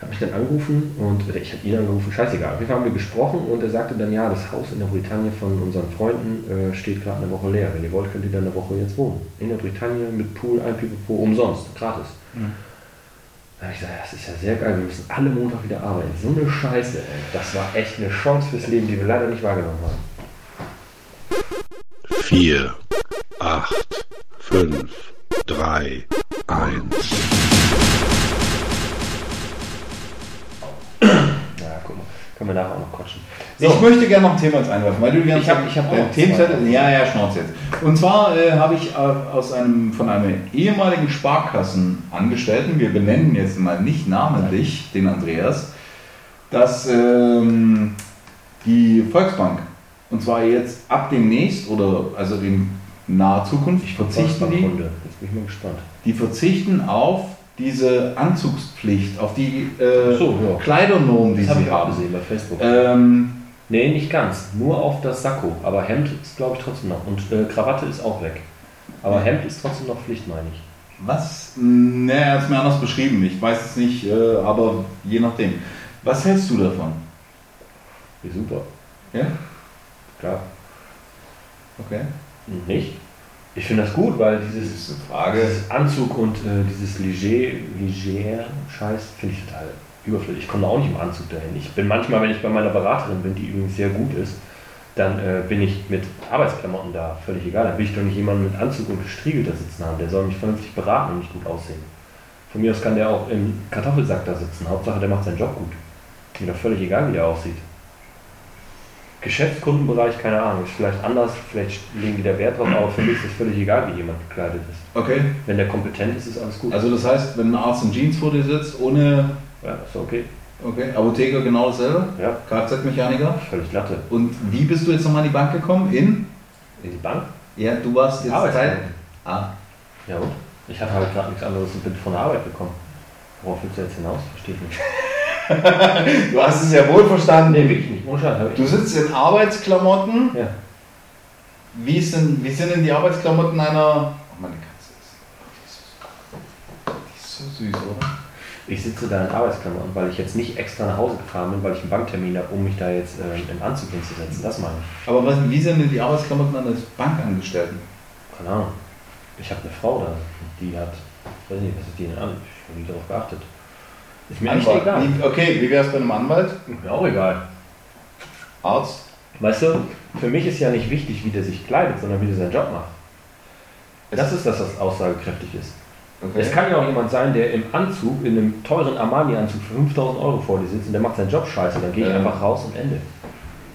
habe mich dann angerufen und oder ich habe ihn angerufen, scheißegal. Auf jeden Fall haben wir gesprochen und er sagte dann, ja, das Haus in der Bretagne von unseren Freunden äh, steht gerade eine Woche leer. Wenn ihr wollt, könnt ihr dann eine Woche jetzt wohnen. In der Bretagne mit Pool, ein Pipapo, umsonst, gratis. Da habe ich gesagt, das ist ja sehr geil, wir müssen alle Montag wieder arbeiten. So eine Scheiße, ey. Das war echt eine Chance fürs Leben, die wir leider nicht wahrgenommen haben. 4, 8, 5, 3, 1. Können wir nachher auch noch quatschen. Ich möchte gerne noch ein Thema einwerfen, weil du die ganze Ich hab- Zeit- ich hab noch Themenzettel. Ja, ja, schnauz jetzt. Und zwar äh, habe ich äh, aus einem von einem ehemaligen Sparkassenangestellten, wir benennen jetzt mal nicht namentlich den Andreas, dass ähm, die Volksbank und zwar jetzt ab demnächst oder also in naher Zukunft verzichten die. Jetzt bin ich mal gespannt. die verzichten auf diese Anzugspflicht, auf die äh, So, ja. Kleidernorm, die Das habe sie ich auch haben. gesehen bei Facebook. Ähm, Nee, nicht ganz. Nur auf das Sakko. Aber Hemd ist, glaube ich, trotzdem noch. Und äh, Krawatte ist auch weg. Aber Hemd ist trotzdem noch Pflicht, meine ich. Was? Ne, er hat es mir anders beschrieben. Ich weiß es nicht, äh, aber je nachdem. Was hältst du davon? Wie super. Ja? Klar. Okay. Nicht? Ich finde das gut, weil dieses, dieses Anzug und äh, dieses Leger, Leger-Scheiß finde ich total überflüssig. Ich komme da auch nicht im Anzug dahin. Ich bin manchmal, wenn ich bei meiner Beraterin bin, die übrigens sehr gut ist, dann äh, bin ich mit Arbeitsklamotten da, völlig egal. Dann will ich doch nicht jemanden mit Anzug und gestriegelter sitzen haben. Der soll mich vernünftig beraten und nicht gut aussehen. Von mir aus kann der auch im Kartoffelsack da sitzen. Hauptsache, der macht seinen Job gut. Mir doch völlig egal, wie der aussieht. Geschäftskundenbereich, keine Ahnung, ist vielleicht anders, vielleicht legen die da Wert drauf, aber für mich ist es völlig egal, wie jemand gekleidet ist. Okay. Wenn der kompetent ist, ist alles gut. Also das heißt, wenn ein Arzt in Jeans vor dir sitzt, ohne ja, ist okay. okay, Apotheker genau dasselbe, Ja, Kfz-Mechaniker. völlig Latte. Und wie bist du jetzt nochmal an die Bank gekommen? In? In die Bank? Ja, du warst jetzt. Teil. Ah. Ja und? Ich hatte halt gerade nichts anderes und bin von der Arbeit gekommen. Worauf willst du jetzt hinaus? Verstehe ich nicht. Du hast es ja wohl verstanden. Nee, wirklich nicht. Ich Du sitzt in Arbeitsklamotten. Ja. Wie, denn, wie sind denn die Arbeitsklamotten einer. Oh, meine Katze ist. Die ist so süß, oder? Ich sitze da in Arbeitsklamotten, weil ich jetzt nicht extra nach Hause gefahren bin, weil ich einen Banktermin habe, um mich da jetzt äh, im Anzug hinzusetzen. Das meine ich. Aber was, wie sind denn die Arbeitsklamotten eines Bankangestellten? Keine Ahnung. Ich habe eine Frau da, die hat, weiß nicht, was ist die denn an? Ich habe nie darauf geachtet. Ist mir echt Anwalt. egal. Wie, okay, wie wäre es bei einem Anwalt? Mir auch egal. Arzt? Weißt du, für mich ist ja nicht wichtig, wie der sich kleidet, sondern wie der seinen Job macht. Das ist das, was aussagekräftig ist. Okay. Es kann ja auch jemand sein, der im Anzug, in einem teuren Armani-Anzug für 5000 Euro vor dir sitzt und der macht seinen Job scheiße, dann gehe ich Ja. einfach raus und Ende.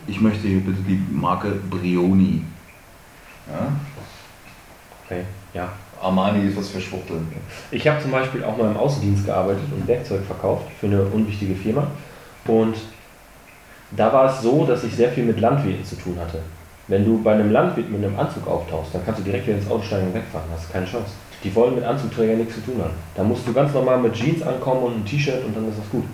Ich möchte hier bitte die Marke Brioni. Ja? Okay, ja. Armani ist was für Schwuchteln. Ich habe zum Beispiel auch mal im Außendienst gearbeitet und Werkzeug verkauft für eine unwichtige Firma. Und da war es so, dass ich sehr viel mit Landwirten zu tun hatte. Wenn du bei einem Landwirt mit einem Anzug auftauchst, dann kannst du direkt wieder ins Auto steigen und wegfahren. Hast keine Chance. Die wollen mit Anzugträgern nichts zu tun haben. Da musst du ganz normal mit Jeans ankommen und ein T-Shirt und dann ist das gut.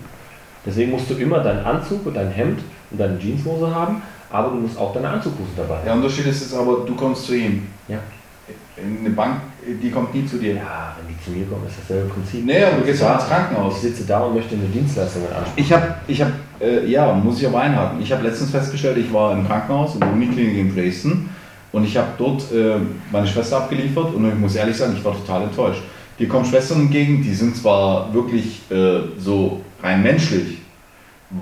Deswegen musst du immer deinen Anzug und dein Hemd und deine Jeanshose haben, aber du musst auch deine Anzughose dabei haben. Der Unterschied ist jetzt aber, du kommst zu ihm. Ja. Eine Bank, die kommt nie zu dir. Ja, wenn die zu mir kommen, ist dasselbe Prinzip. Nee, aber du gehst ja ins Krankenhaus. Ich sitze da und möchte eine Dienstleistung in Anspruch. Ich habe, ich hab, äh, ja, muss ich aber einhaken. Ich habe letztens festgestellt, ich war im Krankenhaus, in der Uniklinik in Dresden und ich habe dort äh, meine Schwester abgeliefert und ich muss ehrlich sagen, ich war total enttäuscht. Hier kommen Schwestern entgegen, die sind zwar wirklich äh, so rein menschlich,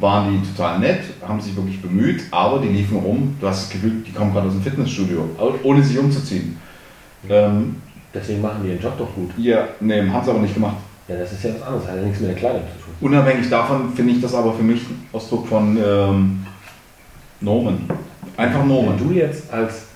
waren die total nett, haben sich wirklich bemüht, aber die liefen rum, du hast das Gefühl, die kommen gerade aus dem Fitnessstudio, ohne sich umzuziehen. Ähm, Deswegen machen die ihren Job doch gut. ja, nee, haben sie aber nicht gemacht. Ja, das ist ja was anderes, hat ja nichts mit der Kleidung zu tun. Unabhängig davon finde ich das aber für mich ein Ausdruck von ähm, Normen. Einfach Wenn Normen. du jetzt als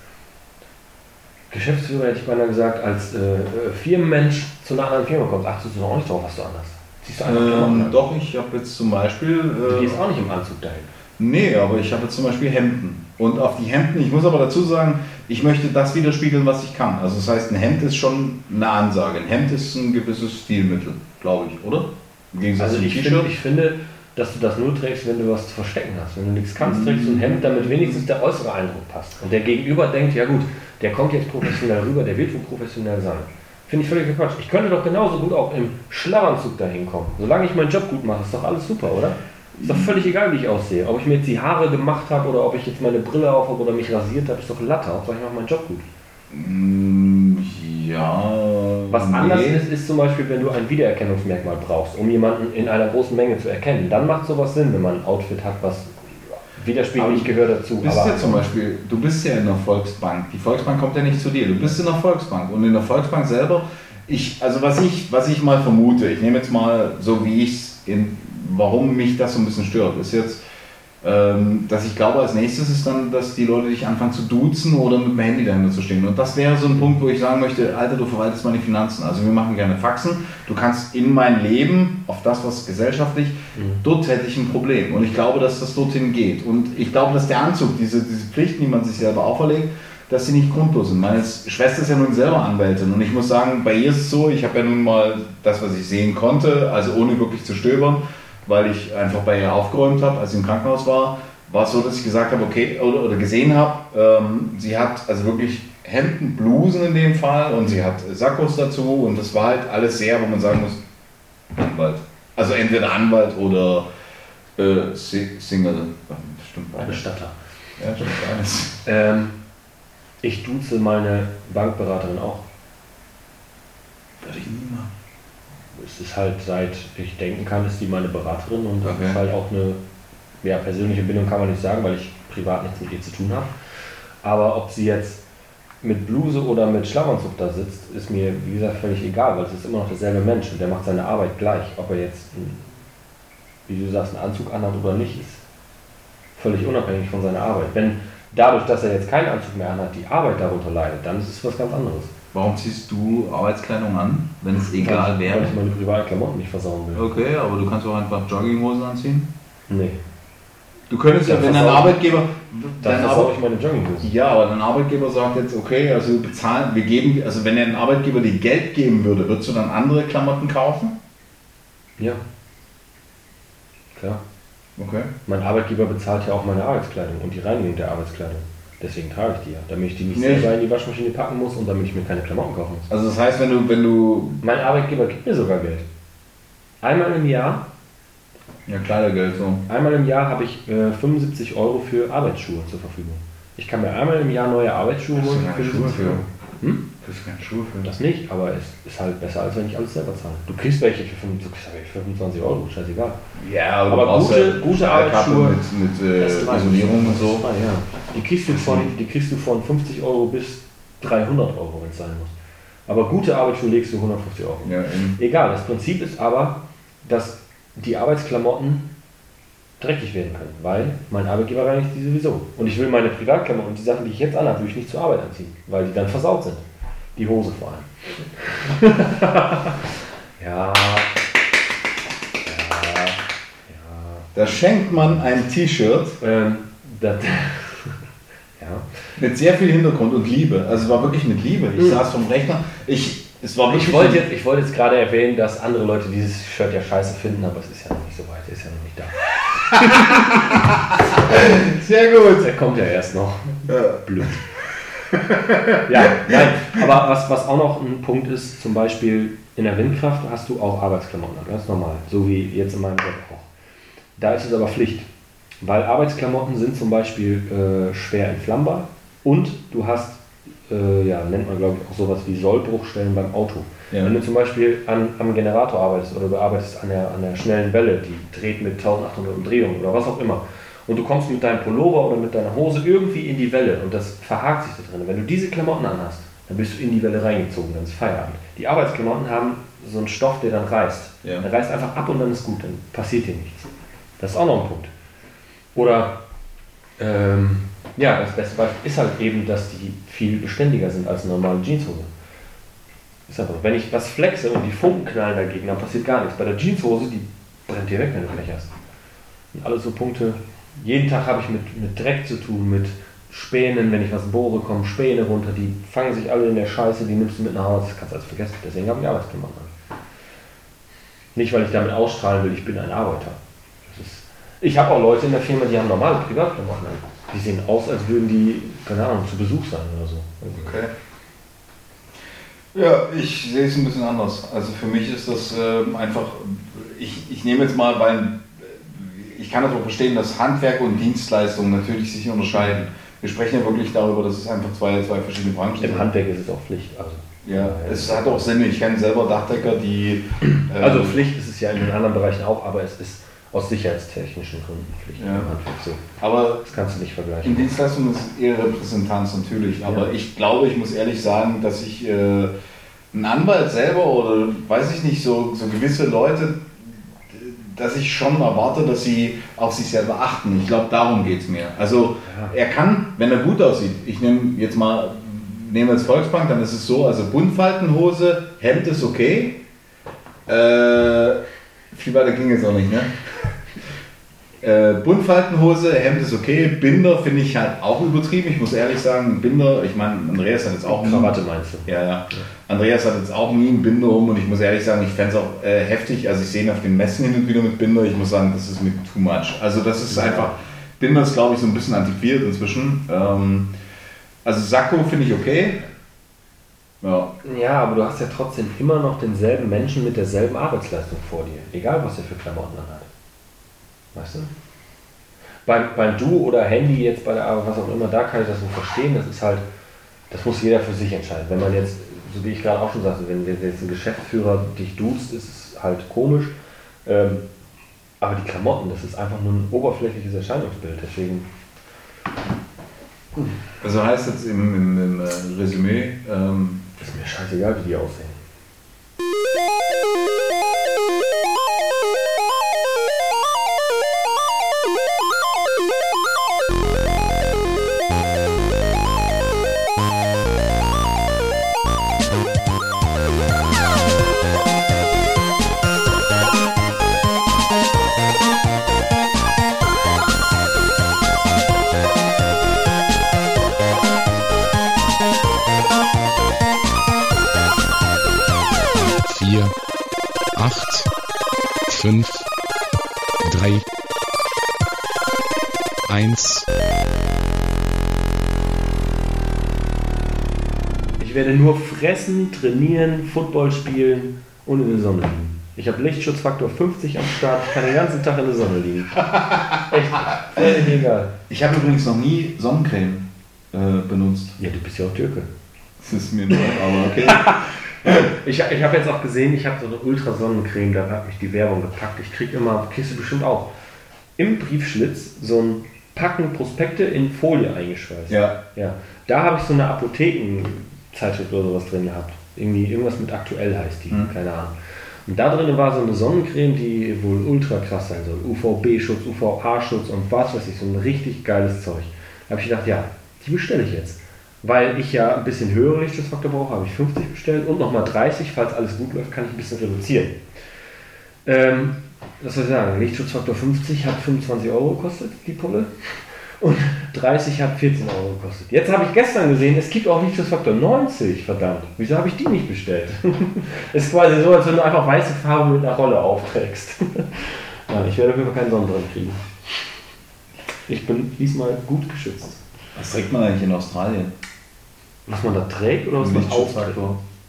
Geschäftsführer, hätte ich beinahe gesagt, als äh, äh, Firmenmensch zu einer anderen Firma kommst, achtest du auch nicht drauf, was du anders. Ziehst du einfach Ähm, doch, ich habe jetzt zum Beispiel. Du Äh, gehst auch nicht im Anzug dahin. Nee, aber ich habe jetzt zum Beispiel Hemden. Und auf die Hemden, ich muss aber dazu sagen, ich möchte das widerspiegeln, was ich kann. Also das heißt, ein Hemd ist schon eine Ansage. Ein Hemd ist ein gewisses Stilmittel, glaube ich, oder? Im Gegensatz Also ich finde, ich finde, dass du das nur trägst, wenn du was zu verstecken hast. Wenn du nichts kannst, trägst du ein Hemd, damit wenigstens der äußere Eindruck passt. Und der Gegenüber denkt, ja gut, der kommt jetzt professionell rüber, der wird wohl professionell sein. Finde ich völlig Quatsch. Ich könnte doch genauso gut auch im Schlafanzug dahin kommen. Solange ich meinen Job gut mache, ist doch alles super, oder? Ist doch völlig egal, wie ich aussehe. Ob ich mir jetzt die Haare gemacht habe oder ob ich jetzt meine Brille auf habe oder mich rasiert habe, ist doch Latte. Hauptsache ich mache meinen Job gut. Mm, ja. Was nee. anders ist, ist zum Beispiel, wenn du ein Wiedererkennungsmerkmal brauchst, um jemanden in einer großen Menge zu erkennen. Dann macht sowas Sinn, wenn man ein Outfit hat, was widerspiegelt, Aber ich gehöre dazu. Du bist ja zum Beispiel, du bist ja in der Volksbank. Die Volksbank kommt ja nicht zu dir. Du bist in der Volksbank. Und in der Volksbank selber, ich, also was ich, was ich mal vermute, ich nehme jetzt mal so wie ich es in, warum mich das so ein bisschen stört, ist jetzt, Ähm, dass ich glaube, als nächstes ist dann, dass die Leute dich anfangen zu duzen oder mit dem Handy dahinter zu stehen. Und das wäre so ein Punkt, wo ich sagen möchte, Alter, du verwaltest meine Finanzen. Also wir machen gerne Faxen. Du kannst in mein Leben, auf das, was gesellschaftlich, dort hätte ich ein Problem. Und ich glaube, dass das dorthin geht. Und ich glaube, dass der Anzug, diese, diese Pflichten, die man sich selber auferlegt, dass sie nicht grundlos sind. Meine Schwester ist ja nun selber Anwältin und ich muss sagen, bei ihr ist es so, ich habe ja nun mal das, was ich sehen konnte, also ohne wirklich zu stöbern, weil ich einfach bei ihr aufgeräumt habe, als sie im Krankenhaus war, war es so, dass ich gesagt habe, okay, oder, oder gesehen habe, ähm, sie hat also wirklich Hemden, Blusen in dem Fall und sie hat Sakkos dazu und das war halt alles sehr, wo man sagen muss, Anwalt. Also entweder Anwalt oder äh, Si- Single. Stimmt beides. Bestatter. Ja, stimmt beides. Ähm, ich duze meine Bankberaterin auch. Würde ich nie machen. Es ist halt seit ich denken kann, ist die meine Beraterin und das Okay. ist halt auch eine ja, persönliche Bindung kann man nicht sagen, weil ich privat nichts mit ihr zu tun habe. Aber ob sie jetzt mit Bluse oder mit Schlafanzug da sitzt, ist mir wie gesagt völlig egal, weil es ist immer noch derselbe Mensch und der macht seine Arbeit gleich. Ob er jetzt, wie du sagst, einen Anzug anhat oder nicht, ist völlig unabhängig von seiner Arbeit. Wenn dadurch, dass er jetzt keinen Anzug mehr anhat, die Arbeit darunter leidet, dann ist es was ganz anderes. Warum ziehst du Arbeitskleidung an, wenn es egal weil, wäre? Weil ich meine privaten Klamotten nicht versauen will. Okay, aber du kannst auch einfach Jogginghosen anziehen. Nee. Du könntest ja, wenn dein Arbeitgeber. Dann Dein Arbeit, ich meine Jogginghosen. ja, aber dein Arbeitgeber sagt jetzt, okay, also bezahlen, wir geben, also wenn dein Arbeitgeber dir Geld geben würde, würdest du dann andere Klamotten kaufen? Ja. Klar. Okay. Mein Arbeitgeber bezahlt ja auch meine Arbeitskleidung und die Reinigung der Arbeitskleidung. Deswegen trage ich die ja. Damit ich die nicht Nee. selber in die Waschmaschine packen muss und damit ich mir keine Klamotten kaufen muss. Also das heißt, wenn du, wenn du, Mein Arbeitgeber gibt mir sogar Geld. Einmal im Jahr, ja Kleidergeld so. einmal im Jahr habe ich äh, 75 Euro für Arbeitsschuhe zur Verfügung. Ich kann mir einmal im Jahr neue Arbeitsschuhe holen. für Schuhe 75 für? Hm? Das ist kein Schuh für Das nicht, aber es ist halt besser, als wenn ich alles selber zahle. Du kriegst welche für 25 du kriegst welche für 25 Euro, scheißegal. Ja, Aber brauchst gute- ja gute Arbeitsschuhe. mit, mit äh, Isolierung und so. Ja. Die kriegst, du von, die kriegst du von 50 Euro bis 300 Euro, wenn es sein muss. Aber gute Arbeitsschuhe legst du 150 Euro. Ja. Egal, das Prinzip ist aber, dass die Arbeitsklamotten dreckig werden können, weil mein Arbeitgeber reinigt die sowieso. Und ich will meine Privatklamotten, die Sachen, die ich jetzt anhabe, will ich nicht zur Arbeit anziehen, weil die dann versaut sind. Die Hose vor allem. ja. Ja. Ja. Da schenkt man ein T-Shirt Ähm, ja. mit sehr viel Hintergrund und Liebe. Also es war wirklich mit Liebe. Ich Mhm. saß vom Rechner. Ich, es war Ich wollte, jetzt, ich wollte jetzt gerade erwähnen, dass andere Leute dieses Shirt ja scheiße finden, aber es ist ja noch nicht so weit, er ist ja noch nicht da. sehr gut. Der kommt ja erst noch. Ja. Blöd. ja, nein, aber was, was auch noch ein Punkt ist, zum Beispiel in der Windkraft hast du auch Arbeitsklamotten, an, ganz normal, so wie jetzt in meinem Job auch. Da ist es aber Pflicht, weil Arbeitsklamotten sind zum Beispiel äh, schwer entflammbar und du hast, äh, ja, nennt man glaube ich auch sowas wie Sollbruchstellen beim Auto. Ja. Wenn du zum Beispiel an, am Generator arbeitest oder du arbeitest an der, an der schnellen Welle, die dreht mit 1800 Umdrehungen oder was auch immer, und du kommst mit deinem Pullover oder mit deiner Hose irgendwie in die Welle und das verhakt sich da drin. Wenn du diese Klamotten anhast, dann bist du in die Welle reingezogen, dann ist Feierabend. Die Arbeitsklamotten haben so einen Stoff, der dann reißt. Ja. Der reißt einfach ab und dann ist gut, dann passiert dir nichts. Das ist auch noch ein Punkt. Oder, ähm, ja, das beste Beispiel ist halt eben, dass die viel beständiger sind als eine normale Jeanshose. Ist einfach, so. wenn ich was flexe und die Funken knallen dagegen, dann passiert gar nichts. Bei der Jeanshose, die brennt dir weg, wenn du Blech hast. Und alles so Punkte. Jeden Tag habe ich mit, mit Dreck zu tun, mit Spänen, wenn ich was bohre, kommen Späne runter, die fangen sich alle in der Scheiße, die nimmst du mit nach Hause, das kannst du alles vergessen. Deswegen habe ich Arbeitsklamotten an. Nicht, weil ich damit ausstrahlen will, ich bin ein Arbeiter. Ist, ich habe auch Leute in der Firma, die haben normale Privatklamotten an. Die sehen aus, als würden die, keine Ahnung, zu Besuch sein oder so. Okay. Ja, ich sehe es ein bisschen anders. Also für mich ist das ähm, einfach, ich, ich nehme jetzt mal, weil äh, ich kann das auch verstehen, dass Handwerk und Dienstleistungen natürlich sich unterscheiden. Wir sprechen ja wirklich darüber, dass es einfach zwei, zwei verschiedene Branchen Im sind. Handwerk ist es auch Pflicht. Also, Ja, es hat auch Sinn. Ich kenne selber Dachdecker, die. ähm, also Pflicht ist es ja in den anderen Bereichen auch, aber es ist aus sicherheitstechnischen Gründen Pflicht Ja. im Handwerk so. Aber Das kannst du nicht in vergleichen. Dienstleistungen ist eher Repräsentanz natürlich. Aber Ja. ich glaube, ich muss ehrlich sagen, dass ich äh, ein Anwalt selber oder weiß ich nicht, so, so gewisse Leute, dass ich schon erwarte, dass sie auf sich selber achten. Ich glaube, darum geht es mir. Also er kann, wenn er gut aussieht, ich nehme jetzt mal, nehmen wir jetzt Volksbank, dann ist es so, also Buntfaltenhose, Hemd ist okay. Äh, viel weiter ging es auch nicht, ne? Äh, Buntfaltenhose, Hemd ist okay, Binder finde ich halt auch übertrieben. Ich muss ehrlich sagen, Binder, ich meine, Andreas hat jetzt auch Krawatte meinst du? ja, ja. Andreas hat jetzt auch nie einen Binder um und ich muss ehrlich sagen, ich fände es auch äh, heftig. Also ich sehe ihn auf den Messen hin und wieder mit Binder. Ich muss sagen, das ist mir too much. Also das ist einfach, Binder ist glaube ich so ein bisschen antiquiert inzwischen. Ähm, also Sakko finde ich okay. Ja. Ja, aber du hast ja trotzdem immer noch denselben Menschen mit derselben Arbeitsleistung vor dir. Egal, was er für Klamotten anhat. Weißt du? Beim, beim Du oder Handy jetzt bei der Arbeit, was auch immer, da kann ich das so verstehen. Das ist halt, das muss jeder für sich entscheiden. Wenn man jetzt, so wie ich gerade auch schon sagte, wenn jetzt ein Geschäftsführer dich duzt, ist es halt komisch. Ähm, aber die Klamotten, das ist einfach nur ein oberflächliches Erscheinungsbild. Deswegen, Also heißt jetzt im, im, im äh, Resümee, ähm, ist mir scheißegal, wie die aussehen. Fressen, trainieren, Football spielen und in der Sonne liegen. Ich habe Lichtschutzfaktor 50 am Start, ich kann den ganzen Tag in der Sonne liegen. Echt, völlig egal. ich habe übrigens noch nie Sonnencreme äh, benutzt. Ja, du bist ja auch Türke. Das ist mir neu, aber okay. Ich, ich habe jetzt auch gesehen, ich habe so eine Ultrasonnencreme, da hat mich die Werbung gepackt. Ich kriege immer, kriegst du bestimmt auch, im Briefschlitz so ein Packen Prospekte in Folie eingeschweißt. ja. Ja, da habe ich so eine Apothekenzeitschrift oder sowas drin gehabt. Irgendwie irgendwas mit aktuell heißt die, Mhm. keine Ahnung. Und da drin war so eine Sonnencreme, die wohl ultra krass sein soll. UVB-Schutz, UVA-Schutz und was weiß ich, so ein richtig geiles Zeug. Da habe ich gedacht, ja, die bestelle ich jetzt. Weil ich ja ein bisschen höhere Lichtschutzfaktor brauche, habe ich 50 bestellt und nochmal 30, falls alles gut läuft, kann ich ein bisschen reduzieren. Ähm, was soll ich sagen? Lichtschutzfaktor 50 hat 25 Euro gekostet, die Pulle. Und 30 hat 14 Euro gekostet. Jetzt habe ich gestern gesehen, es gibt auch Lichtschutzfaktor 90, verdammt. Wieso habe ich die nicht bestellt? ist quasi so, als wenn du einfach weiße Farbe mit einer Rolle aufträgst. ja, ich werde auf jeden Fall keinen Sonnenbrand kriegen. Ich bin diesmal gut geschützt. Was trägt man eigentlich in Australien? Was man da trägt oder was man aufträgt?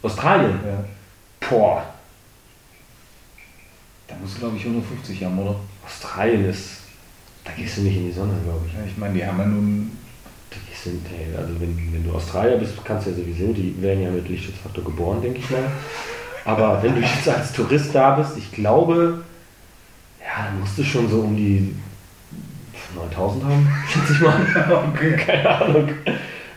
Australien? Ja. Boah, Da musst du, glaube ich, 150 haben, oder? Australien ist. Da gehst du nicht in die Sonne, glaube ich. Ja, ich meine, die haben ja nun. Da gehst du, hey, also wenn, wenn du Australier bist, kannst du ja sowieso, die werden ja mit Lichtschutzfaktor geboren, denke ich mal. Aber wenn du jetzt als Tourist da bist, ich glaube, ja, dann musst du schon so um die 9000 haben, schätze ich mal. Okay. Keine Ahnung.